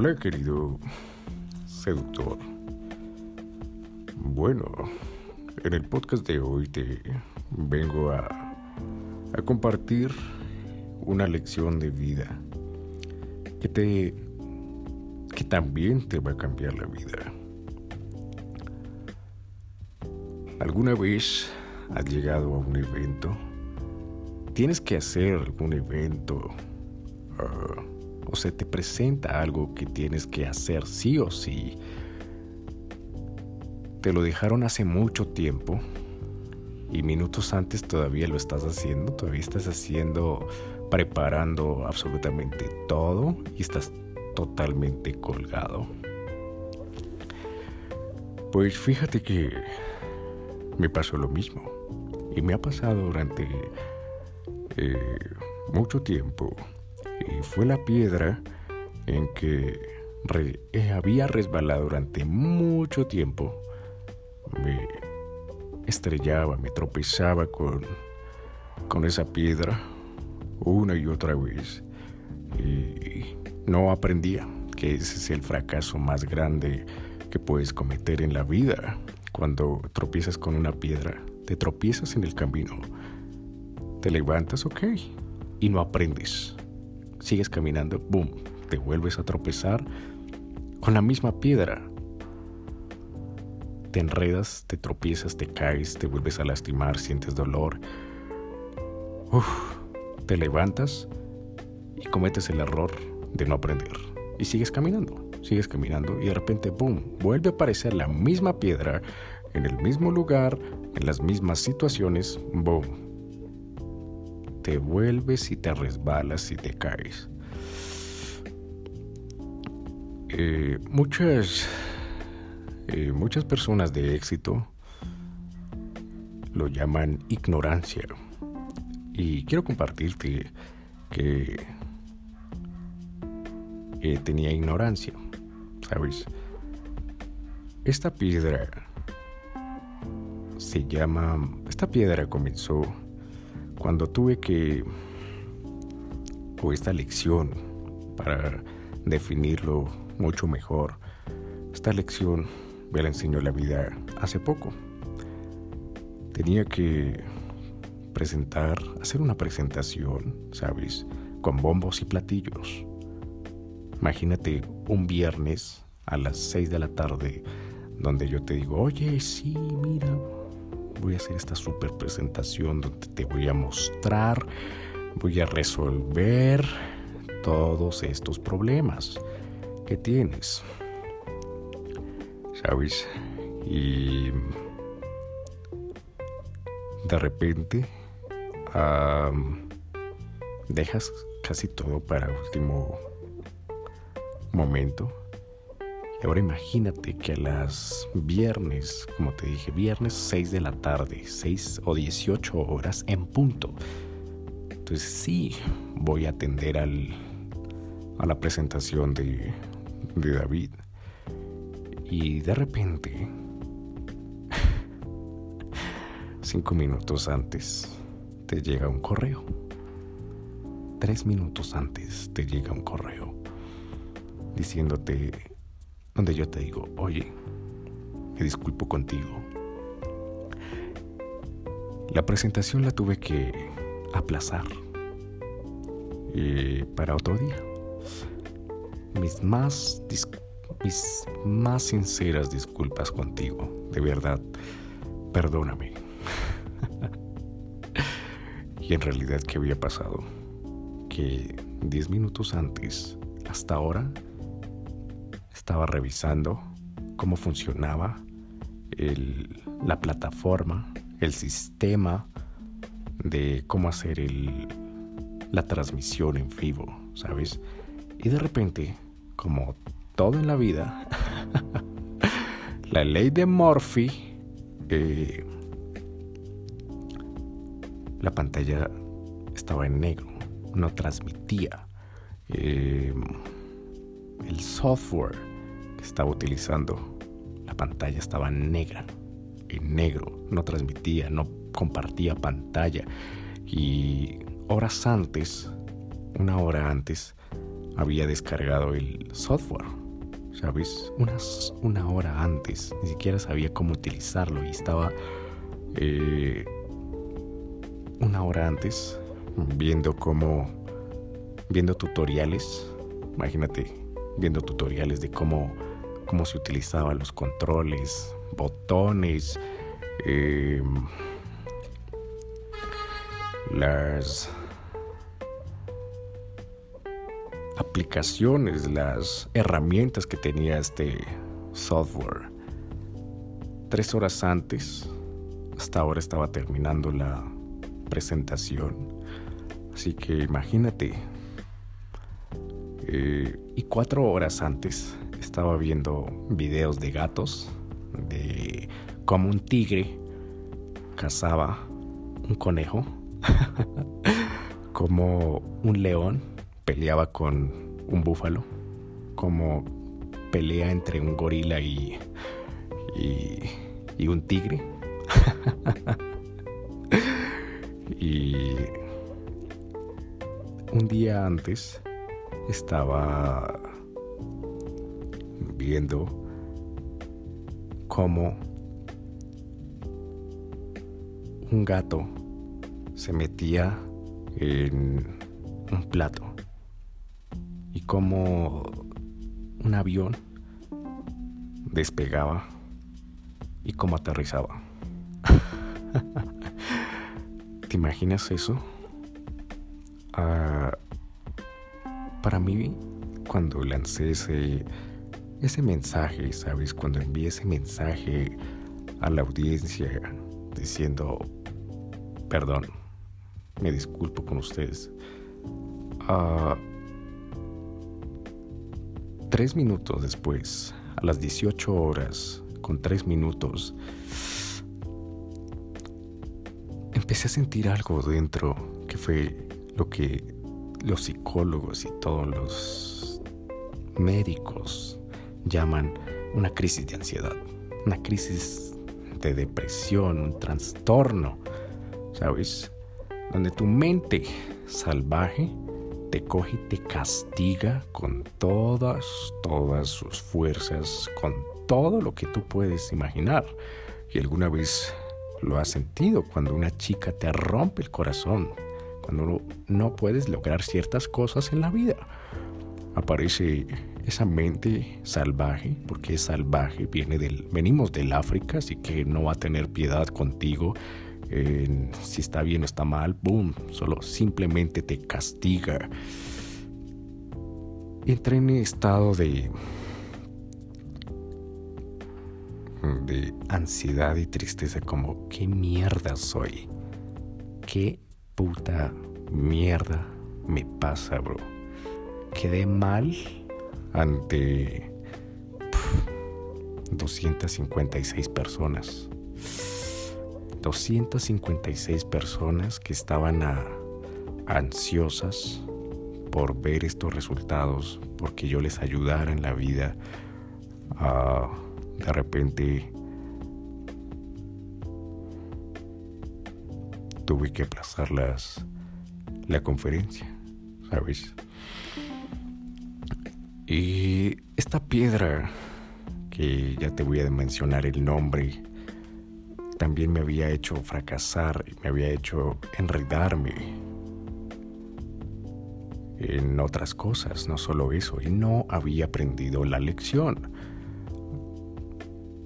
Hola querido seductor. Bueno, en el podcast de hoy te vengo a, a compartir una lección de vida que te que también te va a cambiar la vida. ¿Alguna vez has llegado a un evento? Tienes que hacer algún evento ah, o se te presenta algo que tienes que hacer sí o sí. Te lo dejaron hace mucho tiempo y minutos antes todavía lo estás haciendo, todavía estás haciendo, preparando absolutamente todo y estás totalmente colgado. Pues fíjate que me pasó lo mismo. Y me ha pasado durante eh, mucho tiempo. Y fue la piedra en que eh, había resbalado durante mucho tiempo. Me estrellaba, me tropezaba con, con esa piedra una y otra vez. Y no aprendía que ese es el fracaso más grande que puedes cometer en la vida. Cuando tropiezas con una piedra, te tropiezas en el camino. Te levantas, ok, y no aprendes. Sigues caminando, boom, te vuelves a tropezar con la misma piedra. Te enredas, te tropiezas, te caes, te vuelves a lastimar, sientes dolor. Uf, te levantas y cometes el error de no aprender. Y sigues caminando, sigues caminando y de repente, ¡boom!, vuelve a aparecer la misma piedra en el mismo lugar, en las mismas situaciones, ¡boom! Te vuelves y te resbalas y te caes. Eh, muchas, eh, muchas personas de éxito lo llaman ignorancia. Y quiero compartirte que eh, tenía ignorancia, ¿sabes? Esta piedra se llama... Esta piedra comenzó cuando tuve que... o esta lección para definirlo mucho mejor. Esta lección me la enseñó la vida hace poco. Tenía que presentar, hacer una presentación, ¿sabes? Con bombos y platillos. Imagínate un viernes a las 6 de la tarde donde yo te digo, oye, sí, mira, voy a hacer esta super presentación donde te voy a mostrar, voy a resolver todos estos problemas que tienes. ¿Sabes? Y de repente dejas casi todo para último momento. Ahora imagínate que a las viernes, como te dije, viernes 6 de la tarde, 6 o 18 horas en punto. Entonces sí, voy a atender al, a la presentación de, de David. Y de repente, cinco minutos antes, te llega un correo. Tres minutos antes te llega un correo diciéndote, donde yo te digo, oye, me disculpo contigo. La presentación la tuve que aplazar eh, para otro día. Mis más, mis más sinceras disculpas contigo, de verdad, perdóname. y en realidad, ¿qué había pasado? Que diez minutos antes, hasta ahora, estaba revisando cómo funcionaba la plataforma, el sistema de cómo hacer la transmisión en vivo, ¿sabes? Y de repente, como todo en la vida, la ley de Murphy, eh, la pantalla estaba en negro, no transmitía. Eh, el software estaba utilizando, la pantalla estaba negra, en negro, no transmitía, no compartía pantalla. Y horas antes, una hora antes, había descargado el software, ¿sabes? Unas, una hora antes, ni siquiera sabía cómo utilizarlo y estaba eh, una hora antes viendo cómo, viendo tutoriales, imagínate, viendo tutoriales de cómo, cómo se utilizaban los controles, botones, eh, las aplicaciones, las herramientas que tenía este software. Tres horas antes, hasta ahora estaba terminando la presentación. Así que imagínate. Eh, y cuatro horas antes estaba viendo videos de gatos, de cómo un tigre cazaba un conejo, como un león peleaba con un búfalo, como pelea entre un gorila y, y, un tigre. y un día antes estaba viendo cómo un gato se metía en un plato y como un avión despegaba y cómo aterrizaba. ¿Te imaginas eso? Ah, para mí, cuando lancé ese, ese mensaje, ¿sabes? Cuando envié ese mensaje a la audiencia diciendo, perdón, me disculpo con ustedes. Uh, tres minutos después, a las 18 horas, con tres minutos, empecé a sentir algo dentro que fue lo que los psicólogos y todos los médicos llaman una crisis de ansiedad, una crisis de depresión, un trastorno, ¿sabes? donde tu mente salvaje te coge y te castiga con todas, todas sus fuerzas, con todo lo que tú puedes imaginar. Y alguna vez lo has sentido cuando una chica te rompe el corazón, cuando no puedes lograr ciertas cosas en la vida. Aparece esa mente salvaje, porque es salvaje, viene del, venimos del África, así que no va a tener piedad contigo si está bien o está mal, boom, solo simplemente te castiga. Entré en estado de de ansiedad y tristeza como qué mierda soy. Qué puta mierda me pasa, bro. Quedé mal ante 256 personas. 256 personas que estaban ansiosas por ver estos resultados, porque yo les ayudara en la vida. de repente tuve que aplazar las, la conferencia, ¿sabes? Y esta piedra, que ya te voy a mencionar el nombre, también me había hecho fracasar, me había hecho enredarme en otras cosas, no solo eso, y no había aprendido la lección.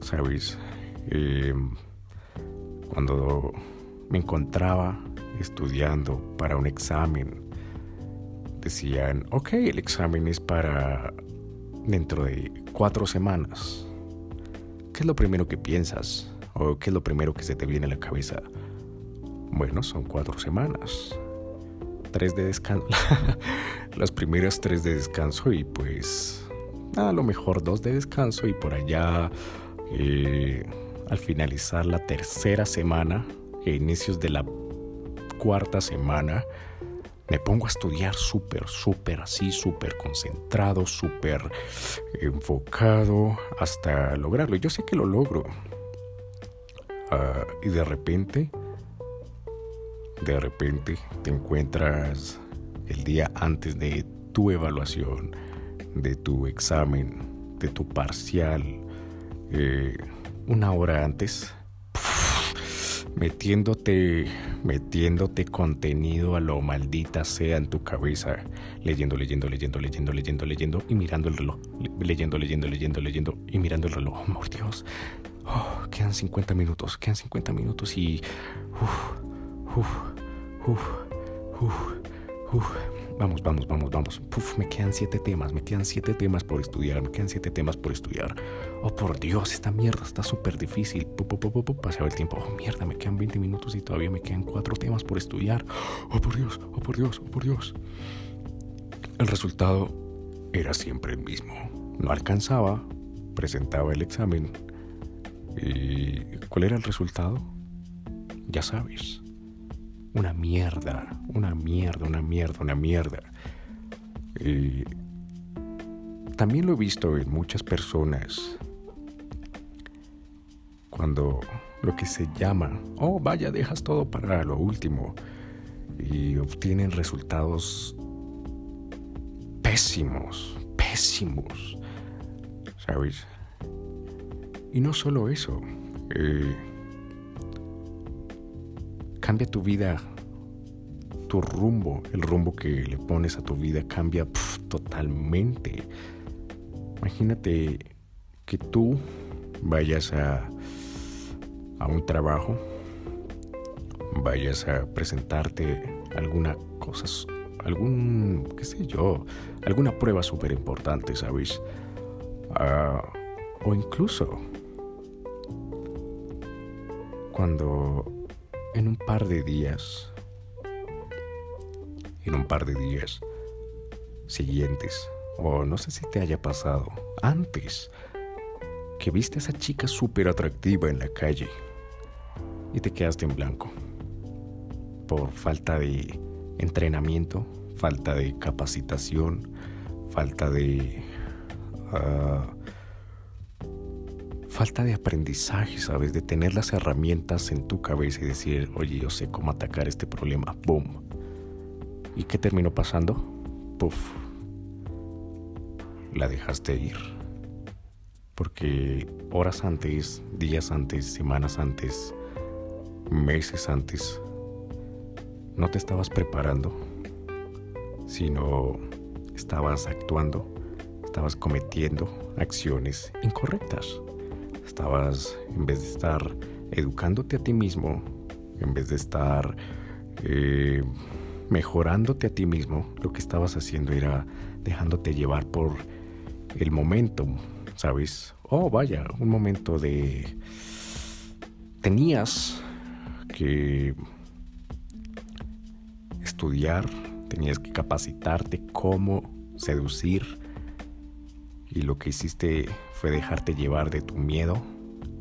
¿Sabes? Em, cuando me encontraba estudiando para un examen, decían, ok, el examen es para dentro de cuatro semanas. ¿Qué es lo primero que piensas? ¿O qué es lo primero que se te viene a la cabeza? Bueno, son cuatro semanas. Tres de descanso. Las primeras tres de descanso y pues a lo mejor dos de descanso y por allá eh, al finalizar la tercera semana, a inicios de la cuarta semana, me pongo a estudiar súper, súper así, súper concentrado, súper enfocado hasta lograrlo. Yo sé que lo logro. Ah, y de repente, de repente te encuentras el día antes de tu evaluación, de tu examen, de tu parcial, eh, una hora antes, metiéndote, metiéndote contenido a lo maldita sea en tu cabeza, leyendo, leyendo, leyendo, leyendo, leyendo, leyendo y mirando el reloj, leyendo, leyendo, leyendo, leyendo y mirando el reloj. Oh, Dios, quedan 50 minutos, quedan 50 minutos y... Uf, uf, uf, uf, uf. Vamos, vamos, vamos, vamos. Puf, me quedan siete temas, me quedan siete temas por estudiar, me quedan siete temas por estudiar. Oh, por Dios, esta mierda está súper difícil. Pasaba el tiempo. Oh, mierda, me quedan 20 minutos y todavía me quedan cuatro temas por estudiar. Oh, por Dios, oh, por Dios, oh, por Dios. El resultado era siempre el mismo. No alcanzaba, presentaba el examen. ¿Y cuál era el resultado? Ya sabes una mierda, una mierda, una mierda, una mierda. Y también lo he visto en muchas personas cuando lo que se llama, oh vaya, dejas todo para lo último y obtienen resultados pésimos, pésimos, ¿sabes? Y no solo eso, eh, cambia tu vida, tu rumbo, el rumbo que le pones a tu vida cambia totalmente. Imagínate que tú vayas a, a un trabajo, vayas a presentarte alguna cosa, algún, qué sé yo, alguna prueba súper importante, ¿sabes? Ah, o incluso cuando en un par de días, en un par de días siguientes, o no sé si te haya pasado antes, que viste a esa chica súper atractiva en la calle y te quedaste en blanco por falta de entrenamiento, falta de capacitación, falta de... Ah, falta de aprendizaje, ¿sabes? De tener las herramientas en tu cabeza y decir, oye, yo sé cómo atacar este problema. ¡Boom! ¿Y qué terminó pasando? ¡Puf! La dejaste ir. Porque horas antes, días antes, semanas antes, meses antes, no te estabas preparando, sino estabas actuando, estabas cometiendo acciones incorrectas. Estabas, en vez de estar educándote a ti mismo, en vez de estar eh, mejorándote a ti mismo, lo que estabas haciendo era dejándote llevar por el momento, ¿sabes? Oh, vaya, un momento de... Tenías que estudiar, tenías que capacitarte cómo seducir y lo que hiciste fue dejarte llevar de tu miedo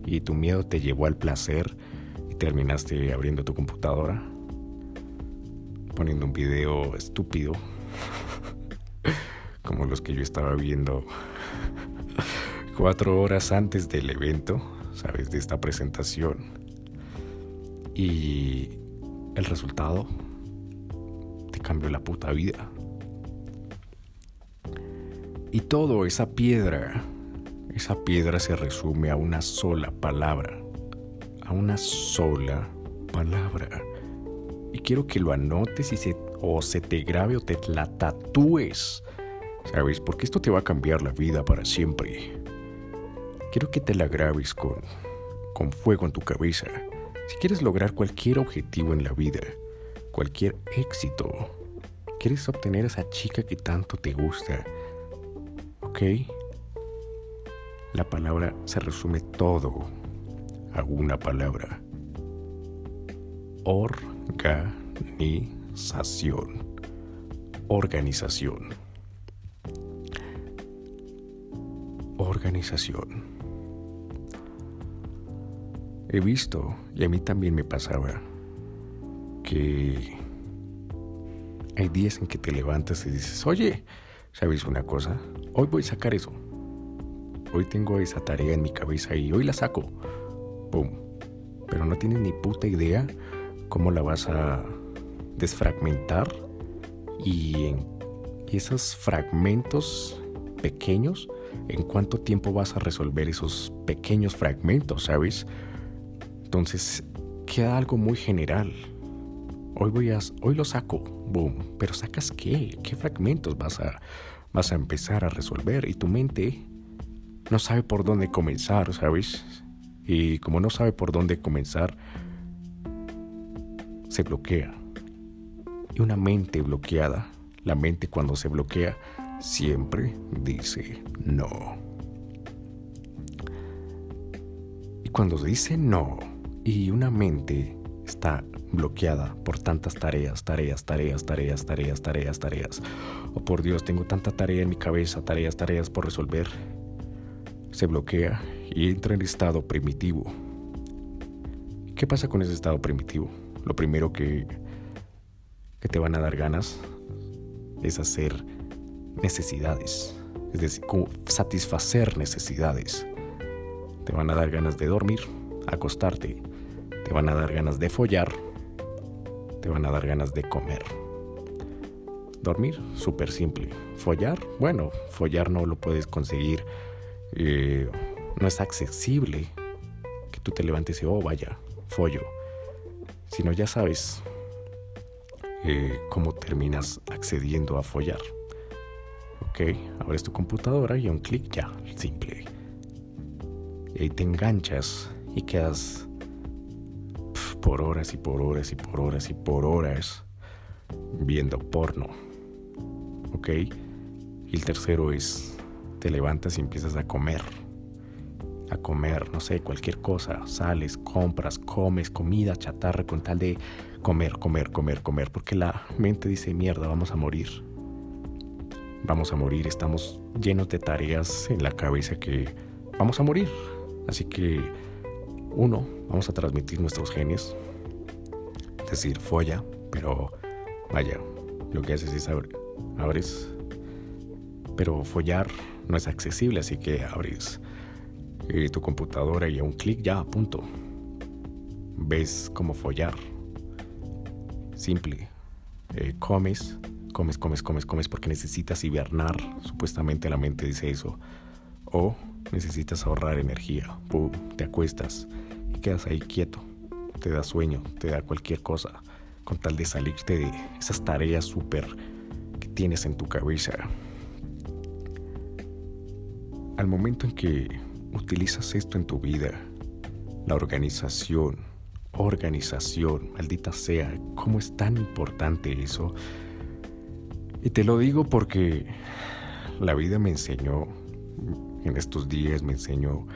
y tu miedo te llevó al placer y terminaste abriendo tu computadora, poniendo un video estúpido como los que yo estaba viendo cuatro horas antes del evento, sabes, de esta presentación. Y el resultado te cambió la puta vida. Y todo esa piedra esa piedra se resume a una sola palabra. A una sola palabra. Y quiero que lo anotes y se, o se te grabe o te la tatúes. ¿Sabes? Porque esto te va a cambiar la vida para siempre. Quiero que te la grabes con, con fuego en tu cabeza. Si quieres lograr cualquier objetivo en la vida, cualquier éxito, quieres obtener a esa chica que tanto te gusta, ¿ok? La palabra se resume todo a una palabra. Organización. Organización. Organización. He visto, y a mí también me pasaba, que hay días en que te levantas y dices, oye, ¿sabes una cosa? Hoy voy a sacar eso hoy tengo esa tarea en mi cabeza y hoy la saco. ¡Pum! Pero no tienes ni puta idea cómo la vas a desfragmentar y en, esos fragmentos pequeños, ¿en cuánto tiempo vas a resolver esos pequeños fragmentos, sabes? Entonces, queda algo muy general. Hoy voy a, hoy lo saco, boom, pero sacas qué? ¿Qué fragmentos vas a vas a empezar a resolver y tu mente no sabe por dónde comenzar, ¿sabes? Y como no sabe por dónde comenzar, se bloquea. Y una mente bloqueada, la mente cuando se bloquea, siempre dice no. Y cuando dice no, y una mente está bloqueada por tantas tareas, tareas, tareas, tareas, tareas, tareas, tareas. Oh por Dios, tengo tanta tarea en mi cabeza, tareas, tareas por resolver. Se bloquea y entra en estado primitivo. ¿Qué pasa con ese estado primitivo? Lo primero que, que te van a dar ganas es hacer necesidades, es decir, satisfacer necesidades. Te van a dar ganas de dormir, acostarte, te van a dar ganas de follar, te van a dar ganas de comer. Dormir, súper simple. Follar, bueno, follar no lo puedes conseguir, eh, no es accesible que tú te levantes y, oh, vaya, follo. Sino ya sabes eh, cómo terminas accediendo a follar. Ok, abres tu computadora y un clic ya, simple. Y ahí te enganchas y quedas por horas y por horas y por horas y por horas viendo porno. ¿Ok? Y el tercero es, te levantas y empiezas a comer. A comer, no sé, cualquier cosa. Sales, compras, comes comida chatarra con tal de comer, comer, comer, comer. Porque la mente dice, mierda, vamos a morir. Vamos a morir, estamos llenos de tareas en la cabeza que vamos a morir. Así que uno, vamos a transmitir nuestros genes, es decir, folla, pero vaya, lo que haces es abres, pero follar no es accesible, así que abres eh, tu computadora y a un clic ya, punto. Ves cómo follar. Simple. Eh, comes, comes, comes, comes, comes porque necesitas hibernar. Supuestamente la mente dice eso. O necesitas ahorrar energía. Te acuestas y quedas ahí quieto. Te da sueño, te da cualquier cosa con tal de salirte de esas tareas súper que tienes en tu cabeza. Al momento en que utilizas esto en tu vida, la organización, organización, maldita sea, cómo es tan importante eso. Y te lo digo porque la vida me enseñó en estos días me enseñó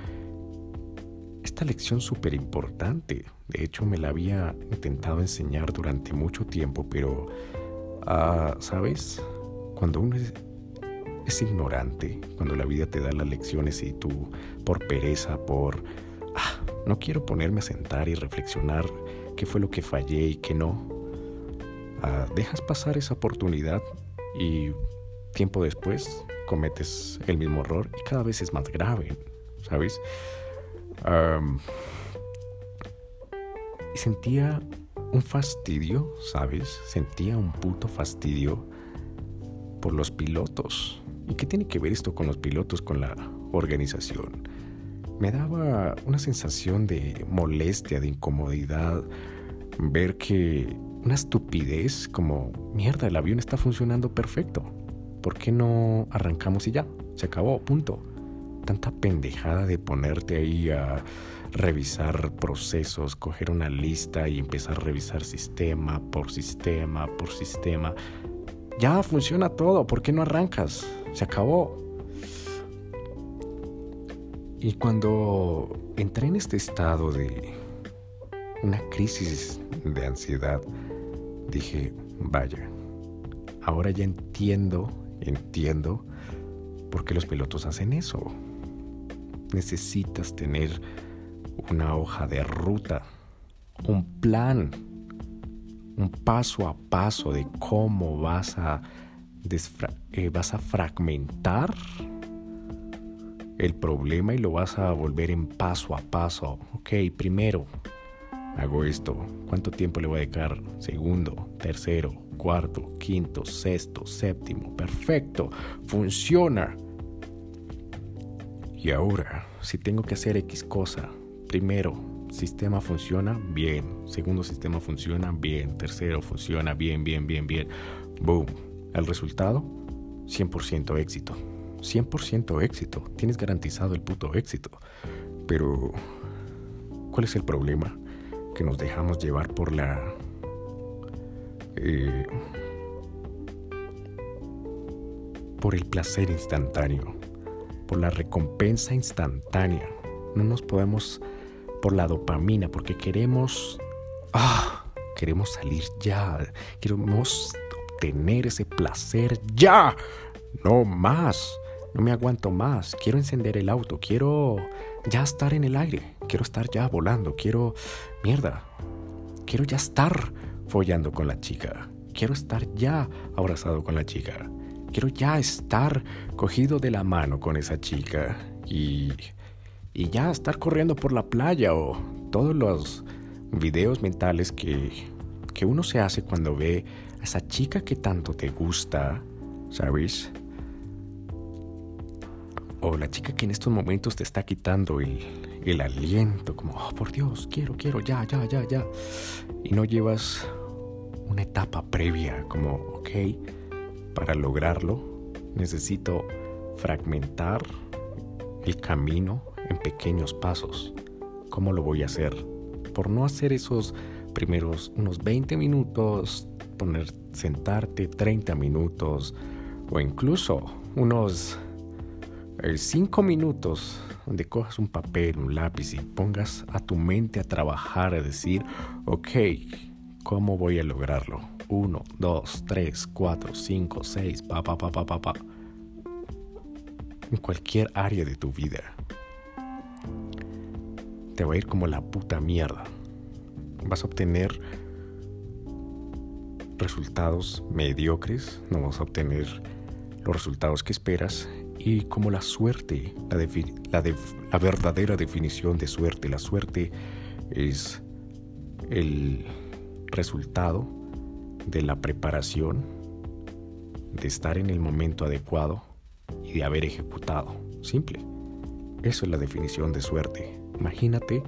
esta lección súper importante. De hecho, me la había intentado enseñar durante mucho tiempo, pero, ah, ¿sabes? Cuando uno es, ignorante, cuando la vida te da las lecciones y tú, por pereza, por, ah, no quiero ponerme a sentar y reflexionar qué fue lo que fallé y qué no, ah, dejas pasar esa oportunidad y tiempo después cometes el mismo error y cada vez es más grave, ¿sabes? y sentía un fastidio, ¿sabes? Sentía un puto fastidio por los pilotos. ¿Y qué tiene que ver esto con los pilotos, con la organización? Me daba una sensación de molestia, de incomodidad, ver que una estupidez como, mierda, el avión está funcionando perfecto. ¿por qué no arrancamos y ya? Se acabó, punto. Tanta pendejada de ponerte ahí a revisar procesos, coger una lista y empezar a revisar sistema por sistema por sistema. Ya funciona todo, ¿por qué no arrancas? Se acabó. Y cuando entré en este estado de una crisis de ansiedad, dije, vaya, ahora ya entiendo Entiendo por qué los pilotos hacen eso. Necesitas tener una hoja de ruta, un plan, un paso a paso de cómo vas a, eh, vas a fragmentar el problema y lo vas a volver en paso a paso. Ok, primero, hago esto, ¿cuánto tiempo le voy a dedicar? Segundo, tercero, cuarto, quinto, sexto, séptimo, perfecto, funciona. Y ahora, si tengo que hacer X cosa, primero, sistema funciona bien, segundo sistema funciona bien, tercero funciona bien, bien, bien, bien, boom. El resultado, 100% éxito. 100% éxito. Tienes garantizado el puto éxito. Pero, ¿cuál es el problema? Que nos dejamos llevar por la... Eh, por el placer instantáneo, por la recompensa instantánea. No nos podemos por la dopamina, porque queremos... Ah, queremos salir ya. Queremos obtener ese placer ya. No más. No me aguanto más. Quiero encender el auto. Quiero ya estar en el aire. Quiero estar ya volando. Quiero... Mierda. Quiero ya estar follando con la chica. Quiero estar ya abrazado con la chica. Quiero ya estar cogido de la mano con esa chica. Y... Y ya estar corriendo por la playa o todos los videos mentales que, que uno se hace cuando ve a esa chica que tanto te gusta, ¿sabes? o la chica que en estos momentos te está quitando el, el aliento, como, oh, por Dios, quiero, quiero, ya, ya, ya, ya. Y no llevas una etapa previa, como, ok, para lograrlo necesito fragmentar el camino en pequeños pasos. ¿Cómo lo voy a hacer? Por no hacer esos primeros unos 20 minutos, poner, sentarte 30 minutos o incluso unos cinco minutos donde cojas un papel, un lápiz y pongas a tu mente a trabajar, a decir, ok, ¿cómo voy a lograrlo? Uno, dos, tres, cuatro, cinco, seis, pa, pa, pa, pa, pa, pa. En cualquier área de tu vida. Te va a ir como la puta mierda. Vas a obtener resultados mediocres, no vas a obtener los resultados que esperas y como la suerte, la, la, verdadera definición de suerte, la suerte es el resultado de la preparación, de estar en el momento adecuado y de haber ejecutado. Simple. Eso es la definición de suerte. Imagínate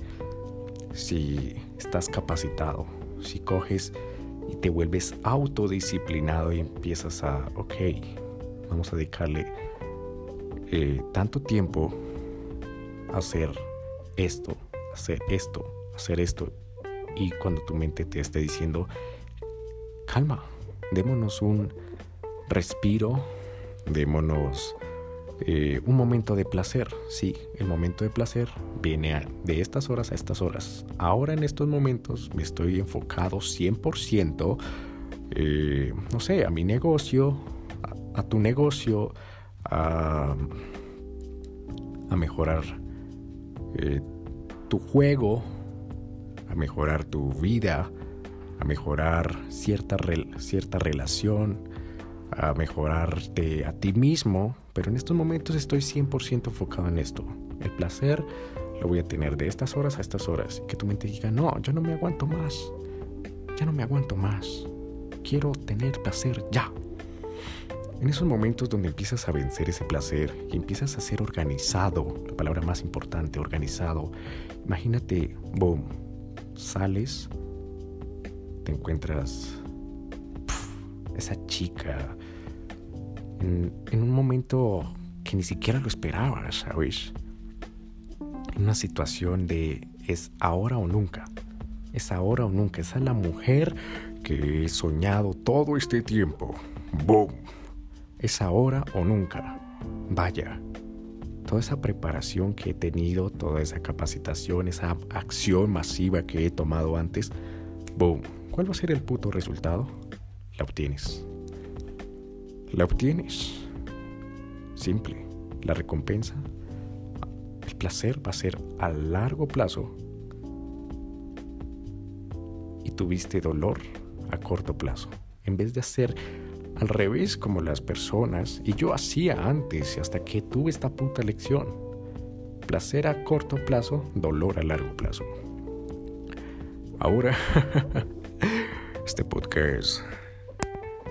si estás capacitado, si coges y te vuelves autodisciplinado y empiezas a, ok, vamos a dedicarle eh, tanto tiempo hacer esto, hacer esto, hacer esto, y cuando tu mente te esté diciendo, calma, démonos un respiro, démonos eh, un momento de placer. Sí, el momento de placer viene de estas horas a estas horas. Ahora en estos momentos me estoy enfocado 100%, eh, no sé, a mi negocio, a tu negocio, a, mejorar eh, tu juego, a mejorar tu vida, a mejorar cierta, cierta relación, a mejorarte a ti mismo, pero en estos momentos estoy 100% enfocado en esto. El placer lo voy a tener de estas horas a estas horas. Que tu mente diga, no, yo no me aguanto más. Ya no me aguanto más. Quiero tener placer ya. En esos momentos donde empiezas a vencer ese placer y empiezas a ser organizado, la palabra más importante, organizado, imagínate, boom, sales, te encuentras esa chica en, un momento que ni siquiera lo esperabas, ¿sabes? Una situación de es ahora o nunca. Es ahora o nunca. Esa es la mujer que he soñado todo este tiempo. ¡Boom! es ahora o nunca. Vaya, toda esa preparación que he tenido, toda esa capacitación, esa acción masiva que he tomado antes, boom, ¿cuál va a ser el puto resultado? La obtienes. La obtienes. Simple. La recompensa, el placer va a ser a largo plazo y tuviste dolor a corto plazo. En vez de hacer al revés como las personas, y yo hacía antes hasta que tuve esta puta lección. Placer a corto plazo, dolor a largo plazo. Ahora, este podcast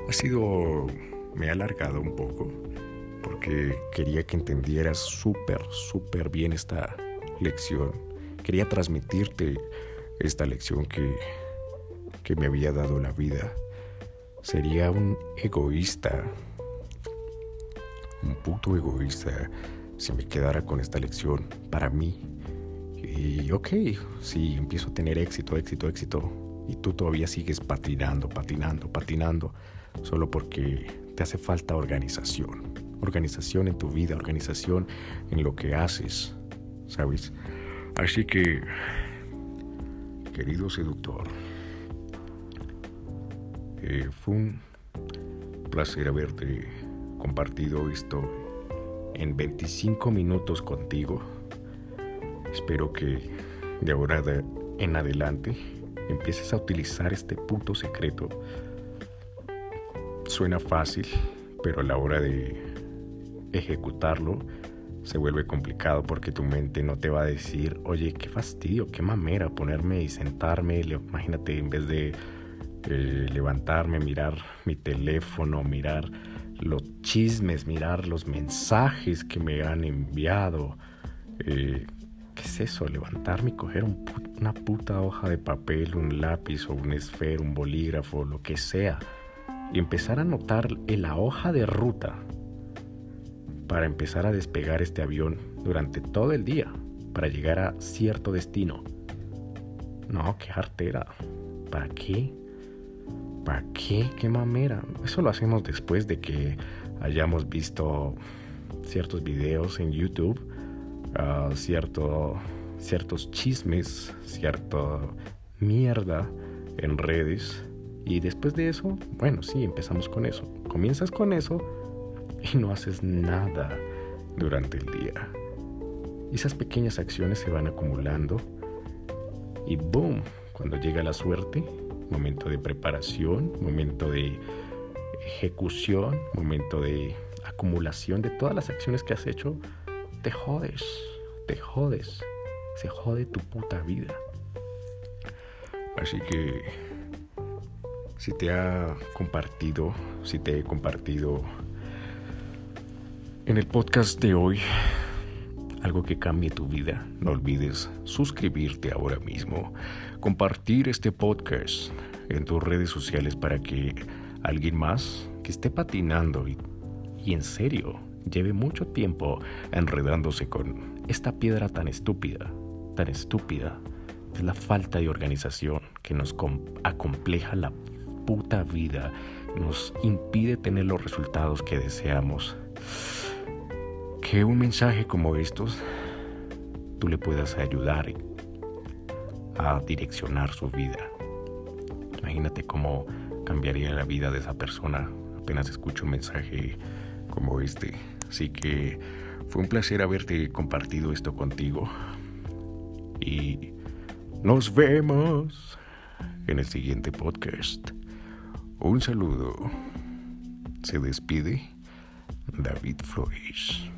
ha sido, me ha alargado un poco porque quería que entendieras súper, súper bien esta lección. Quería transmitirte esta lección que, que me había dado la vida. Sería un egoísta, un puto egoísta si me quedara con esta lección para mí. Y ok, si empiezo a tener éxito, éxito, éxito, y tú todavía sigues patinando, patinando, patinando, solo porque te hace falta organización. Organización en tu vida, organización en lo que haces, ¿sabes? Así que, querido seductor, eh, fue un placer haberte compartido esto en 25 minutos contigo. Espero que de ahora en adelante empieces a utilizar este puto secreto. Suena fácil, pero a la hora de ejecutarlo se vuelve complicado porque tu mente no te va a decir, oye, qué fastidio, qué mamera ponerme y sentarme, imagínate, en vez de eh, levantarme, mirar mi teléfono, mirar los chismes, mirar los mensajes que me han enviado. Eh, ¿Qué es eso? Levantarme y coger una puta hoja de papel, un lápiz o un esfero, un bolígrafo, lo que sea, y empezar a anotar en la hoja de ruta para empezar a despegar este avión durante todo el día para llegar a cierto destino. No, qué artera. ¿Para qué? ¿Para qué? ¿Qué mamera? Eso lo hacemos después de que hayamos visto ciertos videos en YouTube, uh, cierto, ciertos chismes, cierta mierda en redes. Y después de eso, bueno, sí, empezamos con eso. Comienzas con eso y no haces nada durante el día. Esas pequeñas acciones se van acumulando y boom, cuando llega la suerte, momento de preparación, momento de ejecución, momento de acumulación de todas las acciones que has hecho, te jodes, te jodes, se jode tu puta vida. Así que si te ha compartido, si te he compartido en el podcast de hoy algo que cambie tu vida, no olvides suscribirte ahora mismo, compartir este podcast en tus redes sociales para que alguien más que esté patinando y, en serio lleve mucho tiempo enredándose con esta piedra tan estúpida, tan estúpida, es la falta de organización que nos acompleja la puta vida, nos impide tener los resultados que deseamos que un mensaje como estos tú le puedas ayudar a direccionar su vida. Imagínate cómo cambiaría la vida de esa persona apenas escucho un mensaje como este. Así que fue un placer haberte compartido esto contigo. Y nos vemos en el siguiente podcast. Un saludo. Se despide David Flores.